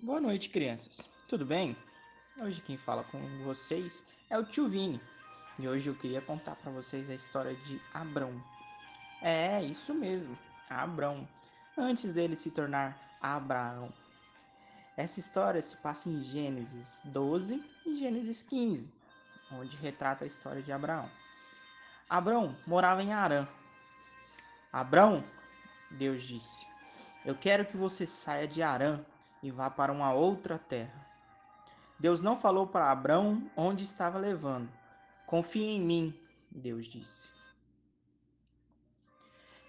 Boa noite, crianças. Tudo bem? Hoje quem fala com vocês é o tio Vini. E hoje eu queria contar para vocês a história de Abrão. É, isso mesmo, Abrão. Antes dele se tornar Abraão. Essa história se passa em Gênesis 12 e Gênesis 15, onde retrata a história de Abraão. Abrão morava em Arã. Abrão, Deus disse, eu quero que você saia de Arã e vá para uma outra terra. Deus não falou para Abrão onde estava levando. Confie em mim, Deus disse.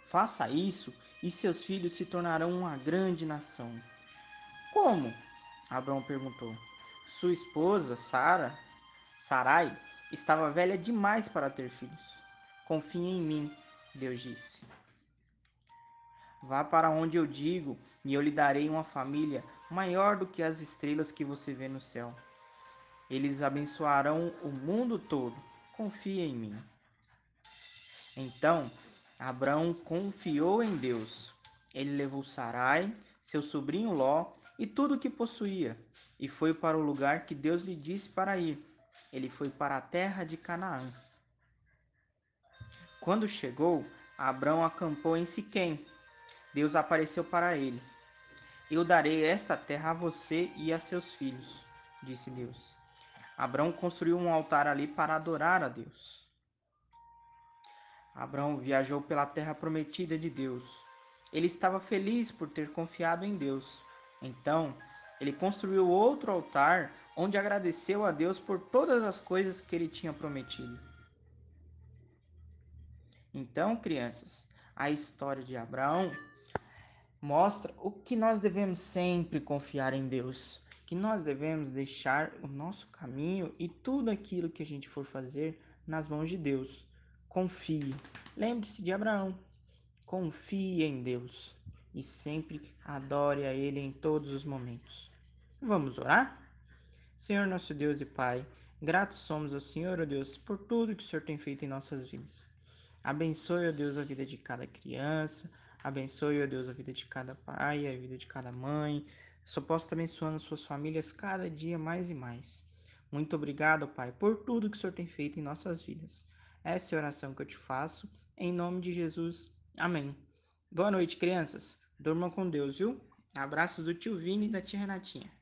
Faça isso e seus filhos se tornarão uma grande nação. Como? Abrão perguntou. Sua esposa, Sara, Sarai, estava velha demais para ter filhos. Confie em mim, Deus disse. Vá para onde eu digo, e eu lhe darei uma família maior do que as estrelas que você vê no céu. Eles abençoarão o mundo todo. Confie em mim. Então, Abraão confiou em Deus. Ele levou Sarai, seu sobrinho Ló e tudo o que possuía, e foi para o lugar que Deus lhe disse para ir. Ele foi para a terra de Canaã. Quando chegou, Abraão acampou em Siquém. Deus apareceu para ele. Eu darei esta terra a você e a seus filhos, disse Deus. Abraão construiu um altar ali para adorar a Deus. Abraão viajou pela terra prometida de Deus. Ele estava feliz por ter confiado em Deus. Então, ele construiu outro altar onde agradeceu a Deus por todas as coisas que ele tinha prometido. Então, crianças, a história de Abraão mostra o que nós devemos sempre confiar em Deus, que nós devemos deixar o nosso caminho e tudo aquilo que a gente for fazer nas mãos de Deus. Confie. Lembre-se de Abraão. Confie em Deus e sempre adore a Ele em todos os momentos. Vamos orar? Senhor nosso Deus e Pai, gratos somos ao Senhor, ó Deus, por tudo que o Senhor tem feito em nossas vidas. Abençoe, ó Deus, a vida de cada criança, Abençoe, ó Deus, a vida de cada pai, a vida de cada mãe. Só posso estar abençoando suas famílias cada dia mais e mais. Muito obrigado, Pai, por tudo que o Senhor tem feito em nossas vidas. Essa é a oração que eu te faço. Em nome de Jesus. Amém. Boa noite, crianças. Durmam com Deus, viu? Abraços do tio Vini e da tia Renatinha.